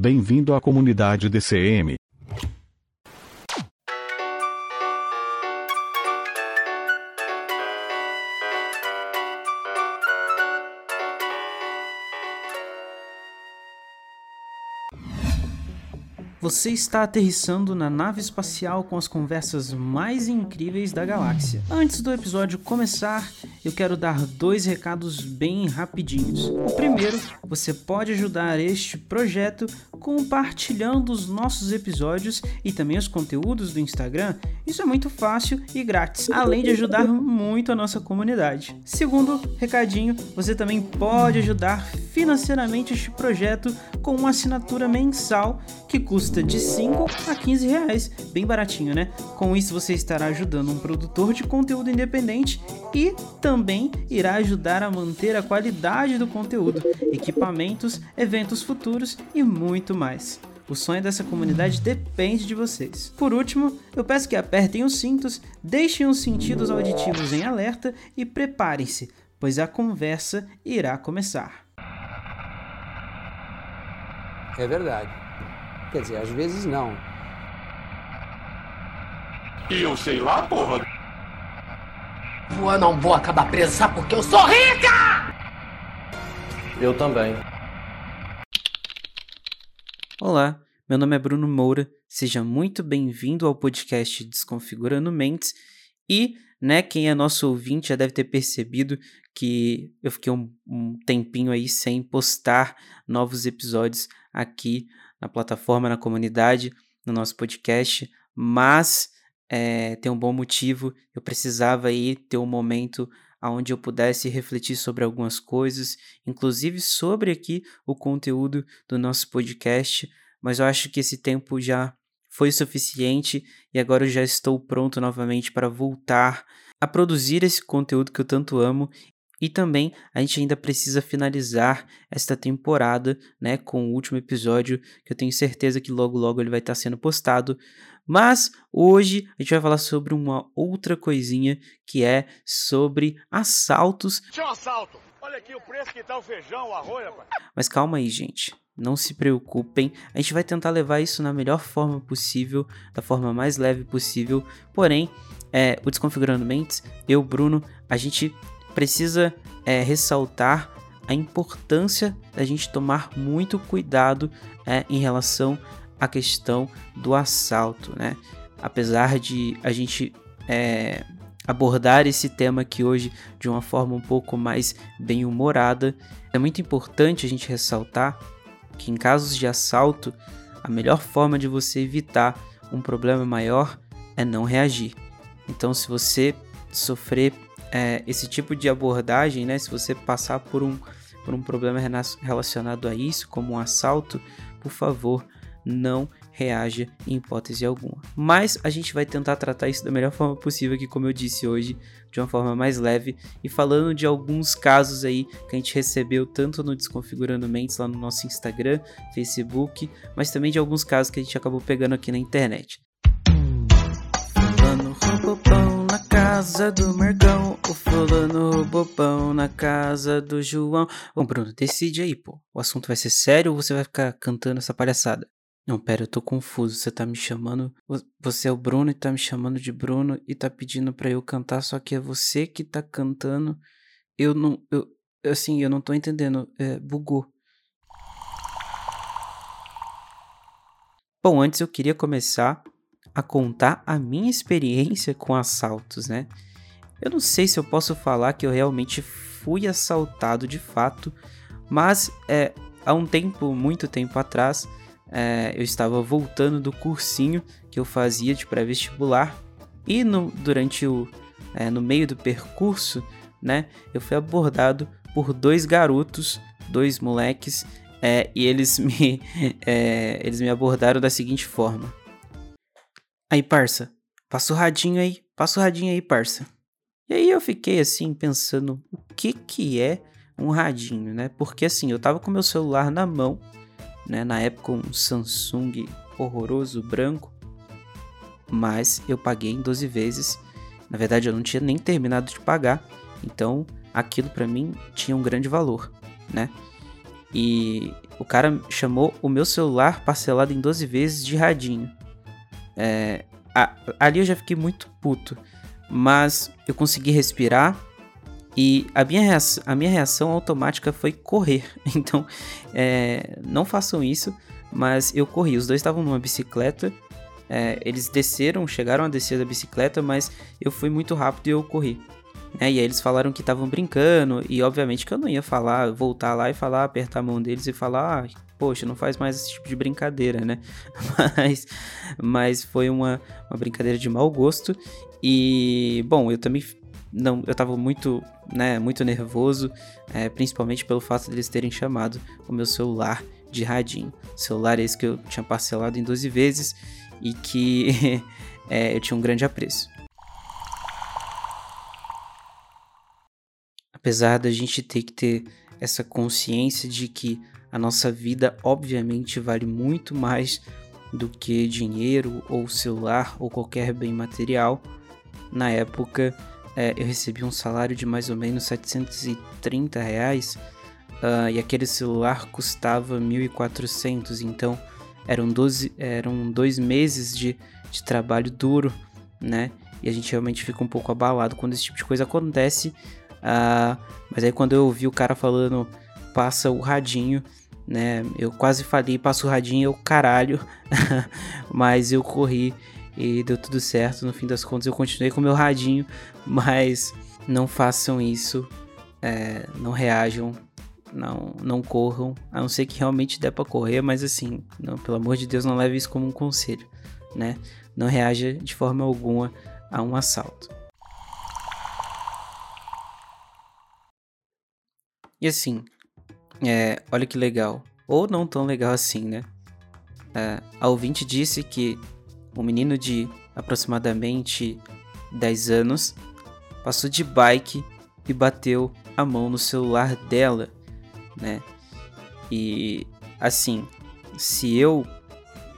Bem-vindo à comunidade DCM. Você está aterrissando na nave espacial com as conversas mais incríveis da galáxia. Antes do episódio começar, eu quero dar dois recados bem rapidinhos. O primeiro, você pode ajudar este projeto compartilhando os nossos episódios e também os conteúdos do Instagram. Isso é muito fácil e grátis, além de ajudar muito a nossa comunidade. Segundo recadinho, você também pode ajudar financeiramente este projeto com uma assinatura mensal que custa de 5 a 15 reais, bem baratinho, né? Com isso você estará ajudando um produtor de conteúdo independente e também irá ajudar a manter a qualidade do conteúdo, equipamentos, eventos futuros e muito mais. O sonho dessa comunidade depende de vocês. Por último, eu peço que apertem os cintos, deixem os sentidos auditivos em alerta e preparem-se, pois a conversa irá começar. É verdade. Quer dizer, às vezes não. E eu sei lá, porra! Eu não vou acabar presa, porque eu sou rica! Eu também. Olá, meu nome é Bruno Moura, seja muito bem-vindo ao podcast Desconfigurando Mentes e, né, quem é nosso ouvinte já deve ter percebido que eu fiquei um, um tempinho aí sem postar novos episódios aqui na plataforma, na comunidade, no nosso podcast, mas é, tem um bom motivo. Eu precisava aí ter um momento onde eu pudesse refletir sobre algumas coisas, inclusive sobre aqui o conteúdo do nosso podcast, mas eu acho que esse tempo já foi suficiente e agora eu já estou pronto novamente para voltar a produzir esse conteúdo que eu tanto amo e também a gente ainda precisa finalizar esta temporada, né, com o último episódio, que eu tenho certeza que logo logo ele vai estar sendo postado. Mas hoje a gente vai falar sobre uma outra coisinha que é sobre assaltos. Tinha um assalto. Olha aqui o preço que tá o feijão, o arroz, rapaz. Mas calma aí, gente. Não se preocupem, a gente vai tentar levar isso na melhor forma possível, da forma mais leve possível. Porém, é, o Desconfigurando Mentes, eu, Bruno, a gente precisa é, ressaltar a importância da gente tomar muito cuidado é, em relação à questão do assalto, né? Apesar de a gente é, abordar esse tema aqui hoje de uma forma um pouco mais bem humorada, é muito importante a gente ressaltar que em casos de assalto, a melhor forma de você evitar um problema maior é não reagir. Então, se você sofrer é, esse tipo de abordagem, né, se você passar por um, por um problema relacionado a isso, como um assalto, por favor, não reaja em hipótese alguma. Mas a gente vai tentar tratar isso da melhor forma possível aqui, como eu disse hoje, de uma forma mais leve e falando de alguns casos aí que a gente recebeu tanto no Desconfigurando Mentes lá no nosso Instagram, Facebook, mas também de alguns casos que a gente acabou pegando aqui na internet. Na casa do Mercão, o fulano pão na casa do João. Bom, Bruno, decide aí, pô. O assunto vai ser sério ou você vai ficar cantando essa palhaçada? Não, pera, eu tô confuso. Você tá me chamando. Você é o Bruno e tá me chamando de Bruno e tá pedindo pra eu cantar, só que é você que tá cantando. Eu não. Eu, assim, eu não tô entendendo. É, bugou. Bom, antes eu queria começar a contar a minha experiência com assaltos, né? Eu não sei se eu posso falar que eu realmente fui assaltado de fato, mas é, há um tempo, muito tempo atrás, é, eu estava voltando do cursinho que eu fazia de pré-vestibular e no, durante o é, no meio do percurso, né, eu fui abordado por dois garotos, dois moleques É, e eles me, é, eles me abordaram da seguinte forma: Aí, parça, passa o radinho aí, passa o radinho aí, parça. E aí eu fiquei assim pensando o que que é um radinho, né? Porque assim, eu tava com meu celular na mão, né? Na época um Samsung horroroso branco, mas eu paguei em 12 vezes. Na verdade, eu não tinha nem terminado de pagar, então aquilo para mim tinha um grande valor, né? E o cara chamou o meu celular parcelado em 12 vezes de radinho. É, a, ali eu já fiquei muito puto, mas eu consegui respirar e a minha reação, a minha reação automática foi correr. Então, é, não façam isso, mas eu corri. Os dois estavam numa bicicleta, é, eles desceram, chegaram a descer da bicicleta, mas eu fui muito rápido e eu corri. Né? E aí eles falaram que estavam brincando, e obviamente que eu não ia falar, voltar lá e falar, apertar a mão deles e falar, ah, poxa, não faz mais esse tipo de brincadeira, né? Mas, mas foi uma, uma brincadeira de mau gosto. E, bom, eu também não, eu tava muito, né, muito nervoso, é, principalmente pelo fato deles terem chamado o meu celular de radinho. Celular esse que eu tinha parcelado em 12 vezes e que é, eu tinha um grande apreço. Apesar da gente ter que ter essa consciência de que a nossa vida, obviamente, vale muito mais do que dinheiro ou celular ou qualquer bem material. Na época, é, eu recebi um salário de mais ou menos 730 reais uh, e aquele celular custava 1.400, então eram, 12, eram dois meses de, de trabalho duro, né? E a gente realmente fica um pouco abalado quando esse tipo de coisa acontece, Uh, mas aí quando eu ouvi o cara falando passa o radinho, né? Eu quase falei passa o radinho, eu caralho. mas eu corri e deu tudo certo. No fim das contas eu continuei com meu radinho, mas não façam isso, é, não reajam, não, não corram, a não ser que realmente dê para correr, mas assim, não, pelo amor de Deus, não leve isso como um conselho, né? Não reaja de forma alguma a um assalto. E assim, é, olha que legal. Ou não tão legal assim, né? É, a ouvinte disse que um menino de aproximadamente 10 anos passou de bike e bateu a mão no celular dela, né? E assim, se eu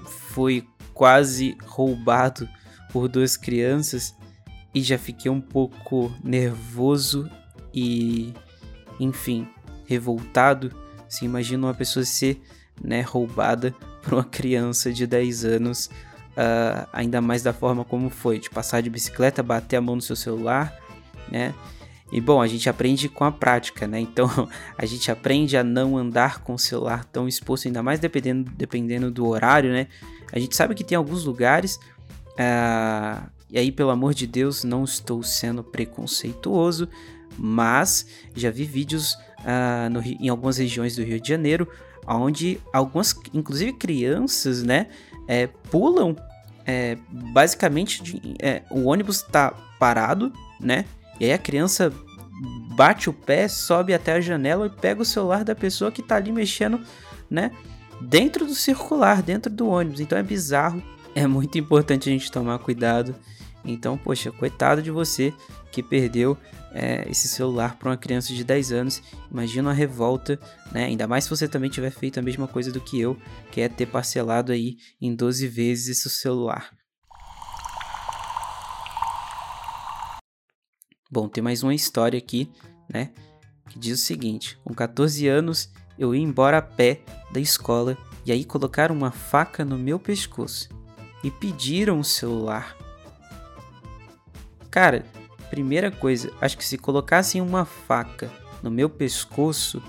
fui quase roubado por duas crianças e já fiquei um pouco nervoso e enfim, revoltado, se imagina uma pessoa ser né, roubada por uma criança de 10 anos, uh, ainda mais da forma como foi, de passar de bicicleta, bater a mão no seu celular, né? E bom, a gente aprende com a prática, né? Então a gente aprende a não andar com o celular tão exposto, ainda mais dependendo, dependendo do horário, né? A gente sabe que tem alguns lugares, uh, e aí pelo amor de Deus, não estou sendo preconceituoso, mas já vi vídeos uh, no, em algumas regiões do Rio de Janeiro, onde algumas, inclusive crianças, né, é, pulam. É, basicamente, de, é, o ônibus está parado, né? E aí a criança bate o pé, sobe até a janela e pega o celular da pessoa que está ali mexendo, né? Dentro do circular, dentro do ônibus. Então é bizarro. É muito importante a gente tomar cuidado. Então, poxa, coitado de você que perdeu é, esse celular para uma criança de 10 anos. Imagina a revolta, né? Ainda mais se você também tiver feito a mesma coisa do que eu, que é ter parcelado aí em 12 vezes esse celular. Bom, tem mais uma história aqui, né? Que diz o seguinte: com 14 anos eu ia embora a pé da escola e aí colocaram uma faca no meu pescoço e pediram o celular. Cara, primeira coisa, acho que se colocassem uma faca no meu pescoço,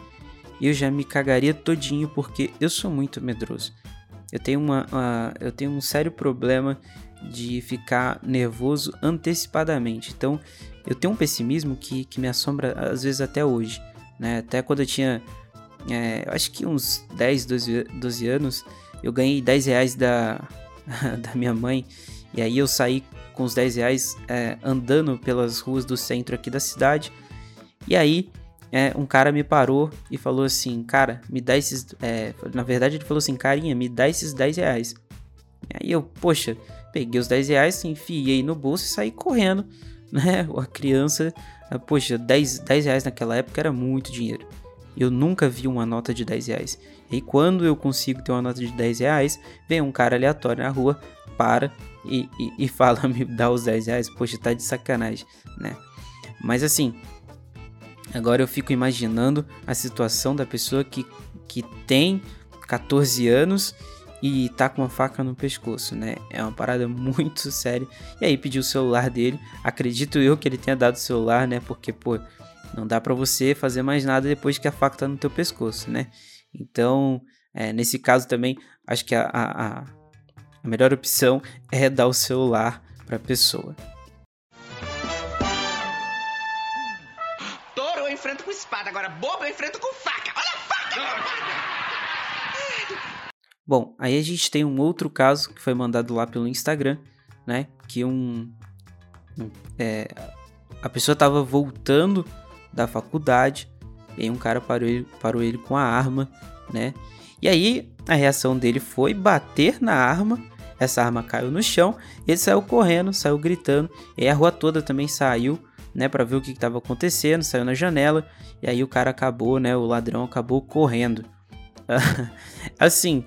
eu já me cagaria todinho porque eu sou muito medroso. Eu tenho, uma, eu tenho um sério problema de ficar nervoso antecipadamente. Então, eu tenho um pessimismo que, que me assombra às vezes até hoje. Né? Até quando eu tinha, é, acho que uns 10, 12, 12 anos, eu ganhei 10 reais da, da minha mãe. E aí eu saí com os 10 reais é, andando pelas ruas do centro aqui da cidade. E aí é, um cara me parou e falou assim, cara, me dá esses. É, na verdade, ele falou assim, carinha, me dá esses 10 reais. Aí eu, poxa, peguei os 10 reais, enfiei no bolso e saí correndo, né? A criança, poxa, 10, 10 reais naquela época era muito dinheiro. Eu nunca vi uma nota de 10 reais. E quando eu consigo ter uma nota de 10 reais, vem um cara aleatório na rua, para e, e, e fala, me dá os 10 reais. Poxa, tá de sacanagem, né? Mas assim, Agora eu fico imaginando a situação da pessoa que, que tem 14 anos e tá com uma faca no pescoço, né? É uma parada muito séria. E aí pediu o celular dele. Acredito eu que ele tenha dado o celular, né? Porque, pô, não dá para você fazer mais nada depois que a faca tá no teu pescoço, né? Então, é, nesse caso também, acho que a, a, a melhor opção é dar o celular para a pessoa. enfrento com espada, agora bobo eu enfrento com faca. Olha a faca! Bom, aí a gente tem um outro caso que foi mandado lá pelo Instagram, né? Que um. um é, a pessoa tava voltando da faculdade e aí um cara parou ele, parou ele com a arma, né? E aí a reação dele foi bater na arma. Essa arma caiu no chão, ele saiu correndo, saiu gritando, e a rua toda também saiu né, para ver o que estava acontecendo, saiu na janela e aí o cara acabou, né, o ladrão acabou correndo. assim,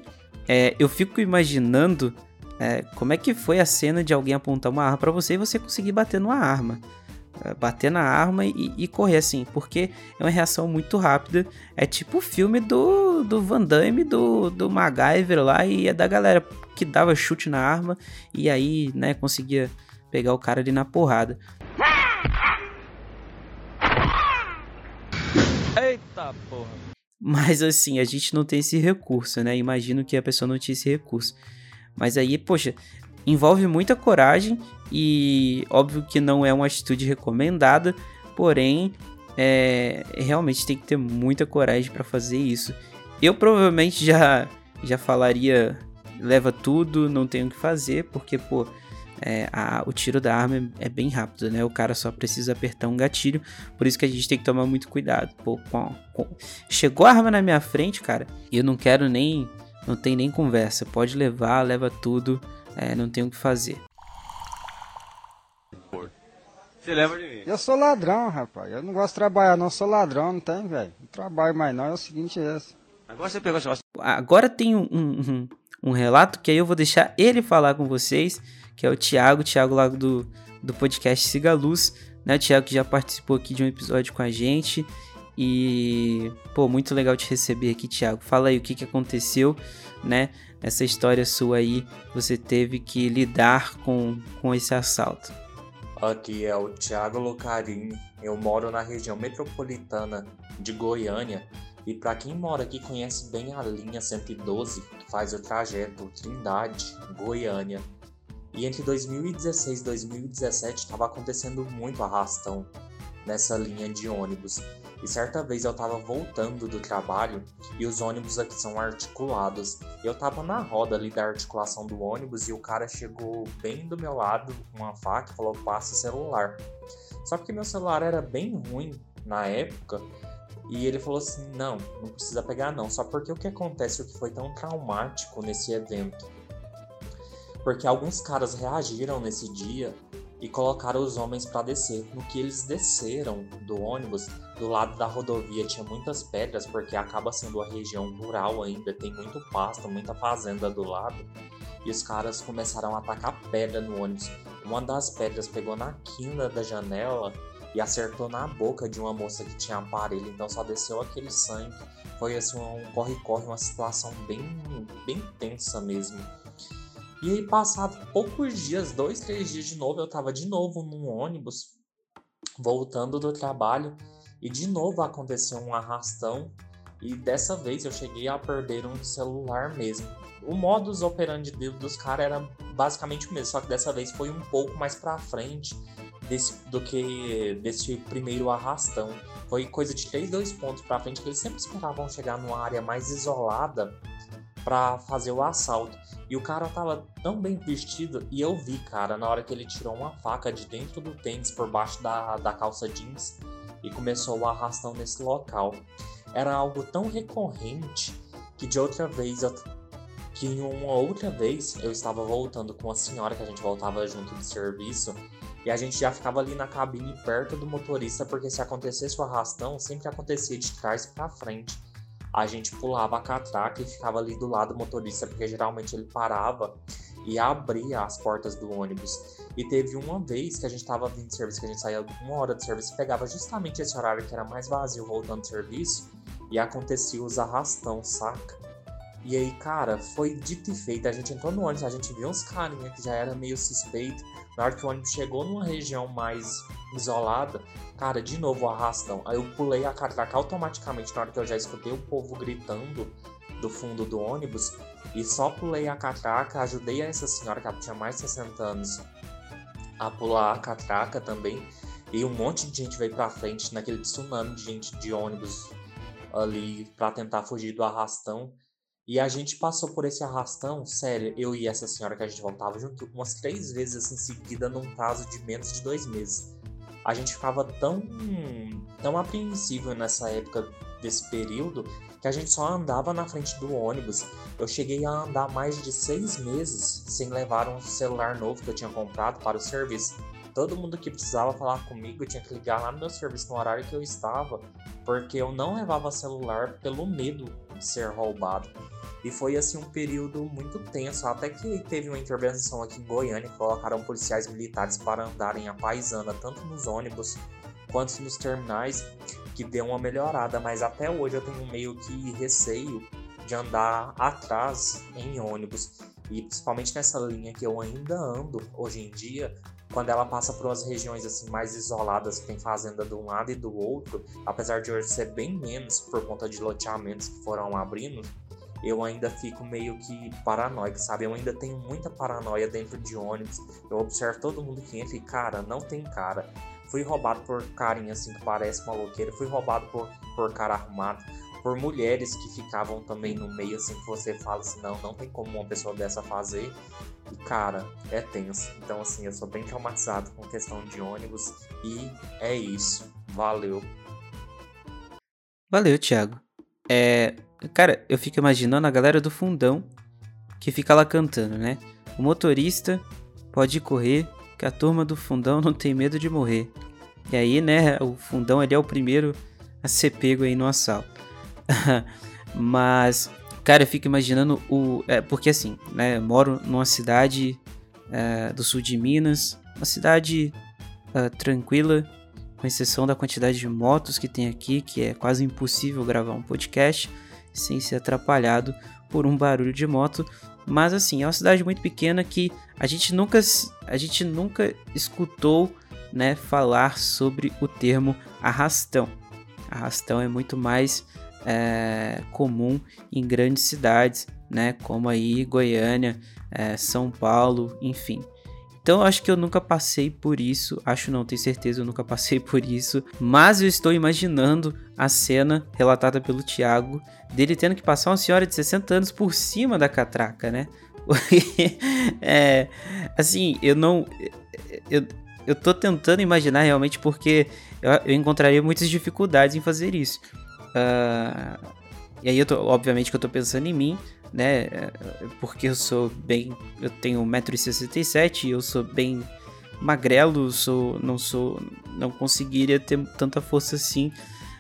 é, eu fico imaginando é, como é que foi a cena de alguém apontar uma arma para você e você conseguir bater numa arma. É, bater na arma e, e, correr assim, porque é uma reação muito rápida. É tipo o filme do, do Van Damme, do, do MacGyver lá, e é da galera que dava chute na arma e aí, né, conseguia pegar o cara ali na porrada. Eita porra. Mas assim, a gente não tem esse recurso, né? Imagino que a pessoa não tinha esse recurso. Mas aí, poxa, envolve muita coragem e óbvio que não é uma atitude recomendada, porém, é, realmente tem que ter muita coragem para fazer isso. Eu provavelmente já já falaria leva tudo, não tenho o que fazer, porque pô, é, a, o tiro da arma é, é, bem rápido, né? O cara só precisa apertar um gatilho, por isso que a gente tem que tomar muito cuidado. Pô, com, com... Chegou a arma na minha frente, cara, e eu não quero nem. Não tem nem conversa. Pode levar, leva tudo, é, não tem o que fazer. Você leva de mim? Eu sou ladrão, rapaz. Eu não gosto de trabalhar, não. Eu sou ladrão, não tem, velho. Não trabalho mais, não. É o seguinte, é esse. Agora você pegou Agora tem um, um, um, um relato que aí eu vou deixar ele falar com vocês que é o Thiago, Thiago lá do, do podcast Siga Luz, né? O Thiago que já participou aqui de um episódio com a gente. E, pô, muito legal te receber aqui, Thiago. Fala aí o que, que aconteceu, né? Essa história sua aí, você teve que lidar com, com esse assalto. Aqui é o Thiago Lucarim. Eu moro na região metropolitana de Goiânia. E para quem mora aqui conhece bem a linha 112, que faz o trajeto Trindade, Goiânia. E entre 2016 e 2017 estava acontecendo muito arrastão nessa linha de ônibus. E certa vez eu estava voltando do trabalho e os ônibus aqui são articulados. Eu estava na roda ali da articulação do ônibus e o cara chegou bem do meu lado com uma faca e falou: passa o celular. Só que meu celular era bem ruim na época e ele falou assim: não, não precisa pegar não. Só porque o que acontece, o que foi tão traumático nesse evento porque alguns caras reagiram nesse dia e colocaram os homens para descer. No que eles desceram do ônibus, do lado da rodovia tinha muitas pedras, porque acaba sendo uma região rural ainda, tem muito pasto, muita fazenda do lado. E os caras começaram a atacar pedra no ônibus. Uma das pedras pegou na quina da janela e acertou na boca de uma moça que tinha aparelho, então só desceu aquele sangue. Foi assim um corre-corre, uma situação bem, bem tensa mesmo. E aí, passado poucos dias, dois, três dias de novo, eu tava de novo num ônibus, voltando do trabalho, e de novo aconteceu um arrastão, e dessa vez eu cheguei a perder um celular mesmo. O modus operandi dos caras era basicamente o mesmo, só que dessa vez foi um pouco mais pra frente desse, do que desse primeiro arrastão. Foi coisa de 3, 2 pontos pra frente, que eles sempre esperavam chegar numa área mais isolada para fazer o assalto. E o cara tava tão bem vestido e eu vi, cara, na hora que ele tirou uma faca de dentro do tênis por baixo da, da calça jeans. e começou o arrastão nesse local. Era algo tão recorrente que de outra vez eu que uma outra vez eu estava voltando com a senhora que a gente voltava junto do serviço e a gente já ficava ali na cabine perto do motorista porque se acontecesse o arrastão sempre acontecia de trás para frente. A gente pulava a catraca e ficava ali do lado do motorista porque geralmente ele parava e abria as portas do ônibus. E teve uma vez que a gente estava vindo de serviço, que a gente saía uma hora de serviço e pegava justamente esse horário que era mais vazio voltando do serviço e acontecia os arrastão, saca? E aí, cara, foi dito e feito. A gente entrou no ônibus, a gente viu uns carinha que já era meio suspeito. Na hora que o ônibus chegou numa região mais isolada, cara, de novo o arrastão. Aí eu pulei a catraca automaticamente na hora que eu já escutei o povo gritando do fundo do ônibus. E só pulei a catraca, ajudei essa senhora que tinha mais de 60 anos a pular a catraca também. E um monte de gente veio pra frente naquele tsunami de gente de ônibus ali para tentar fugir do arrastão. E a gente passou por esse arrastão, sério, eu e essa senhora que a gente voltava junto umas três vezes assim seguida num prazo de menos de dois meses. A gente ficava tão, tão apreensivo nessa época desse período que a gente só andava na frente do ônibus. Eu cheguei a andar mais de seis meses sem levar um celular novo que eu tinha comprado para o serviço. Todo mundo que precisava falar comigo tinha que ligar lá no meu serviço no horário que eu estava, porque eu não levava celular pelo medo de ser roubado. E foi assim um período muito tenso, até que teve uma intervenção aqui em Goiânia, que colocaram policiais militares para andarem a paisana, tanto nos ônibus quanto nos terminais, que deu uma melhorada, mas até hoje eu tenho meio que receio de andar atrás em ônibus. E principalmente nessa linha que eu ainda ando hoje em dia, quando ela passa por umas regiões assim mais isoladas, que tem fazenda de um lado e do outro, apesar de hoje ser bem menos por conta de loteamentos que foram abrindo, eu ainda fico meio que paranoico, sabe? Eu ainda tenho muita paranoia dentro de ônibus. Eu observo todo mundo que entra e, cara, não tem cara. Fui roubado por carinha assim que parece maloqueiro. Fui roubado por, por cara arrumado. Por mulheres que ficavam também no meio, assim, que você fala assim, não, não tem como uma pessoa dessa fazer. E, cara, é tenso. Então, assim, eu sou bem traumatizado com questão de ônibus. E é isso. Valeu. Valeu, Thiago. É, Cara, eu fico imaginando a galera do fundão que fica lá cantando, né? O motorista pode correr, que a turma do fundão não tem medo de morrer. E aí, né, o fundão ele é o primeiro a ser pego aí no assalto. Mas, cara, eu fico imaginando o. É, porque assim, né, eu moro numa cidade é, do sul de Minas, uma cidade é, tranquila, com exceção da quantidade de motos que tem aqui, que é quase impossível gravar um podcast sem ser atrapalhado por um barulho de moto. Mas assim, é uma cidade muito pequena que a gente nunca, a gente nunca escutou né, falar sobre o termo arrastão. Arrastão é muito mais é, comum em grandes cidades, né, como aí Goiânia, é, São Paulo, enfim. Então acho que eu nunca passei por isso. Acho não, tenho certeza, eu nunca passei por isso. Mas eu estou imaginando a cena relatada pelo Tiago dele tendo que passar uma senhora de 60 anos por cima da catraca, né? é, assim, eu não. Eu, eu tô tentando imaginar realmente porque eu, eu encontraria muitas dificuldades em fazer isso. Uh, e aí eu tô, obviamente que eu tô pensando em mim, né? Porque eu sou bem. Eu tenho 1,67m e eu sou bem magrelo, sou, não sou. Não conseguiria ter tanta força assim.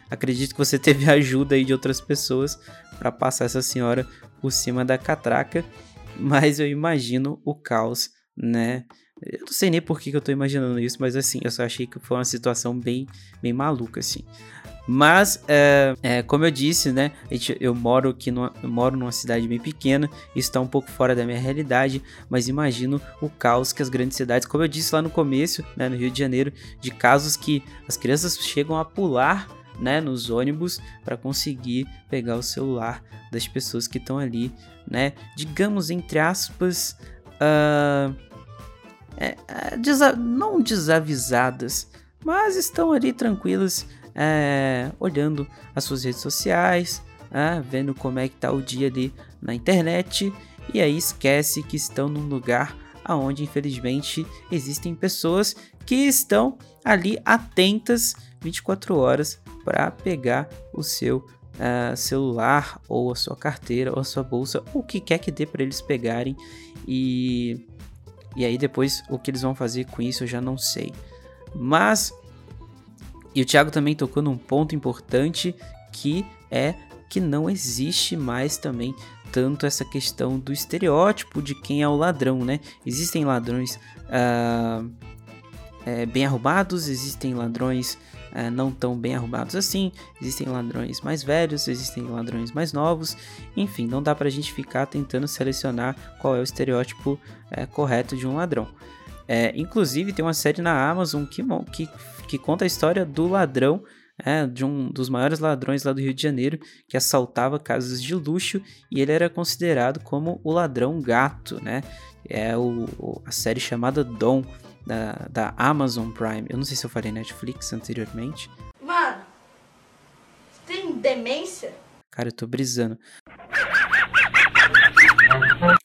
Acredito que você teve ajuda aí de outras pessoas para passar essa senhora por cima da catraca. Mas eu imagino o caos, né? Eu não sei nem por que, que eu tô imaginando isso, mas assim, eu só achei que foi uma situação bem, bem maluca, assim. Mas, é, é, como eu disse, né? Eu moro aqui numa, moro numa cidade bem pequena, isso está um pouco fora da minha realidade, mas imagino o caos que as grandes cidades, como eu disse lá no começo, né, no Rio de Janeiro, de casos que as crianças chegam a pular né, nos ônibus para conseguir pegar o celular das pessoas que estão ali, né? Digamos entre aspas, uh, é, desa não desavisadas, mas estão ali tranquilas é, olhando as suas redes sociais, é, vendo como é que tá o dia ali na internet e aí esquece que estão num lugar aonde infelizmente existem pessoas que estão ali atentas 24 horas para pegar o seu uh, celular ou a sua carteira ou a sua bolsa, o que quer que dê para eles pegarem e e aí depois o que eles vão fazer com isso eu já não sei. Mas e o Thiago também tocou num ponto importante que é que não existe mais também tanto essa questão do estereótipo de quem é o ladrão, né? Existem ladrões uh, é, bem arrumados, existem ladrões uh, não tão bem arrumados assim, existem ladrões mais velhos, existem ladrões mais novos, enfim, não dá pra gente ficar tentando selecionar qual é o estereótipo uh, correto de um ladrão. É, inclusive, tem uma série na Amazon que, que, que conta a história do ladrão é, de um dos maiores ladrões lá do Rio de Janeiro, que assaltava casas de luxo e ele era considerado como o ladrão gato, né? É o, o, a série chamada Dom, da, da Amazon Prime. Eu não sei se eu falei Netflix anteriormente. Mano, você tem demência? Cara, eu tô brisando.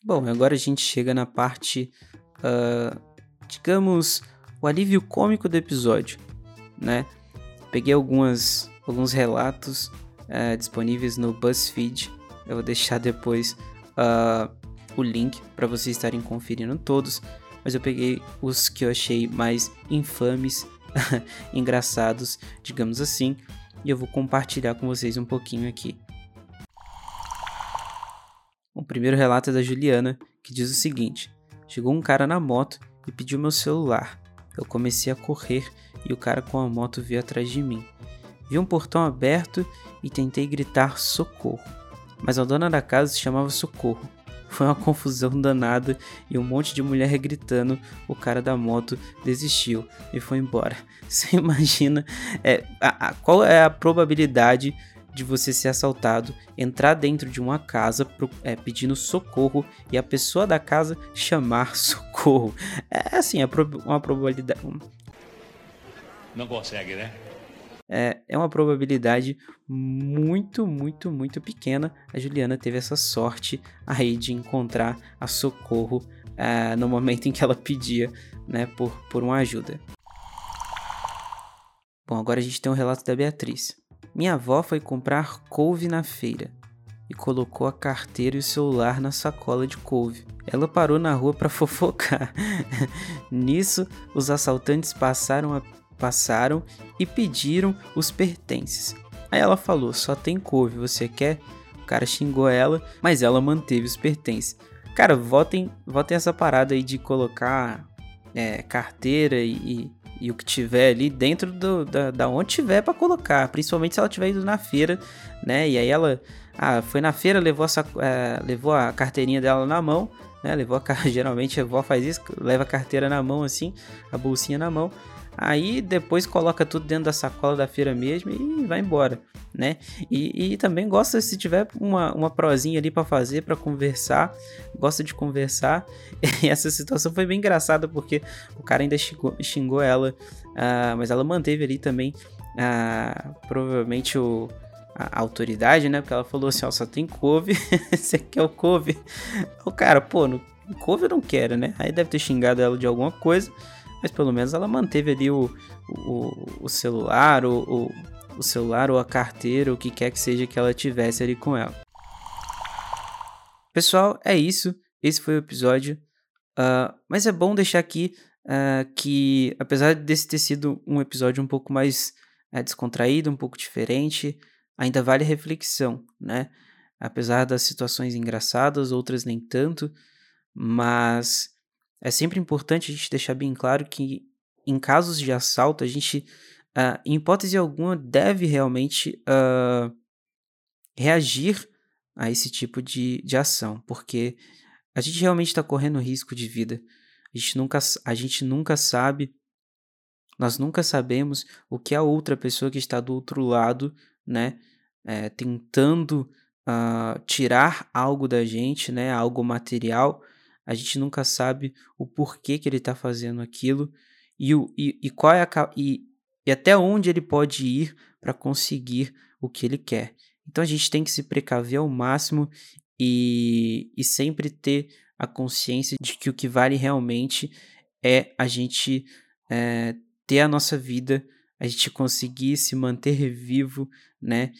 Bom, agora a gente chega na parte, uh, digamos, o alívio cômico do episódio, né? Peguei algumas, alguns relatos uh, disponíveis no BuzzFeed. Eu vou deixar depois uh, o link para vocês estarem conferindo todos. Mas eu peguei os que eu achei mais infames, engraçados, digamos assim, e eu vou compartilhar com vocês um pouquinho aqui. O primeiro relato é da Juliana, que diz o seguinte: Chegou um cara na moto e pediu meu celular. Eu comecei a correr e o cara com a moto veio atrás de mim. Vi um portão aberto e tentei gritar socorro, mas a dona da casa se chamava Socorro. Foi uma confusão danada e um monte de mulher gritando. O cara da moto desistiu e foi embora. Você imagina é, a, a, qual é a probabilidade de você ser assaltado, entrar dentro de uma casa é, pedindo socorro e a pessoa da casa chamar socorro? É assim, é uma probabilidade, não consegue, né? É, é uma probabilidade muito, muito, muito pequena. A Juliana teve essa sorte aí de encontrar a socorro é, no momento em que ela pedia né, por, por uma ajuda. Bom, agora a gente tem um relato da Beatriz. Minha avó foi comprar couve na feira e colocou a carteira e o celular na sacola de couve. Ela parou na rua para fofocar. Nisso, os assaltantes passaram a passaram e pediram os pertences. Aí ela falou: Só tem couve, você quer? O cara xingou ela, mas ela manteve os pertences. Cara, votem, votem essa parada aí de colocar é, carteira e, e, o que tiver ali dentro do, da, da onde tiver para colocar, principalmente se ela tiver ido na feira, né? E aí ela ah, foi na feira, levou, essa, é, levou a carteirinha dela na mão, né? Levou a geralmente a avó faz isso, leva a carteira na mão assim, a bolsinha na mão. Aí depois coloca tudo dentro da sacola da feira mesmo e vai embora, né? E, e também gosta se tiver uma, uma prosinha ali para fazer, para conversar, gosta de conversar. E essa situação foi bem engraçada porque o cara ainda xingou, xingou ela, uh, mas ela manteve ali também uh, provavelmente o, a, autoridade, né? Porque ela falou assim: ó, só tem couve, você quer o couve? O cara, pô, no, couve eu não quero, né? Aí deve ter xingado ela de alguma coisa mas pelo menos ela manteve ali o, o, o celular, o, o, o celular ou a carteira, o que quer que seja que ela tivesse ali com ela. Pessoal, é isso. Esse foi o episódio. Uh, mas é bom deixar aqui uh, que, apesar desse ter sido um episódio um pouco mais uh, descontraído, um pouco diferente, ainda vale reflexão, né? Apesar das situações engraçadas, outras nem tanto, mas é sempre importante a gente deixar bem claro que em casos de assalto, a gente, uh, em hipótese alguma, deve realmente uh, reagir a esse tipo de, de ação, porque a gente realmente está correndo risco de vida. A gente, nunca, a gente nunca sabe, nós nunca sabemos o que a outra pessoa que está do outro lado, né, é, tentando uh, tirar algo da gente, né, algo material, a gente nunca sabe o porquê que ele está fazendo aquilo e, o, e, e qual é a, e, e até onde ele pode ir para conseguir o que ele quer. Então a gente tem que se precaver ao máximo e, e sempre ter a consciência de que o que vale realmente é a gente é, ter a nossa vida, a gente conseguir se manter vivo, né?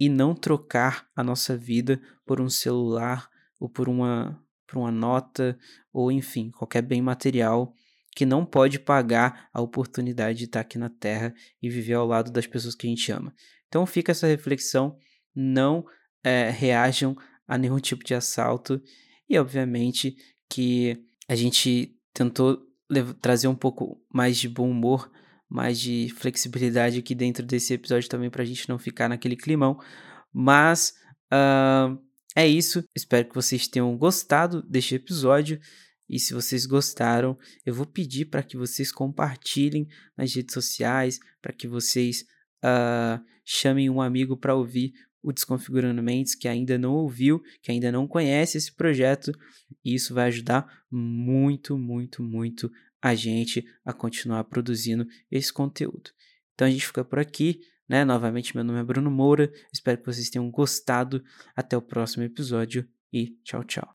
E não trocar a nossa vida por um celular ou por uma, por uma nota ou enfim, qualquer bem material que não pode pagar a oportunidade de estar aqui na Terra e viver ao lado das pessoas que a gente ama. Então fica essa reflexão, não é, reajam a nenhum tipo de assalto e obviamente que a gente tentou trazer um pouco mais de bom humor, mais de flexibilidade aqui dentro desse episódio também para a gente não ficar naquele climão, mas uh, é isso. Espero que vocês tenham gostado deste episódio. E se vocês gostaram, eu vou pedir para que vocês compartilhem nas redes sociais, para que vocês uh, chamem um amigo para ouvir o Desconfigurando Mentes que ainda não ouviu, que ainda não conhece esse projeto. E isso vai ajudar muito, muito, muito a gente a continuar produzindo esse conteúdo. Então a gente fica por aqui. Né? Novamente, meu nome é Bruno Moura. Espero que vocês tenham gostado. Até o próximo episódio e tchau, tchau.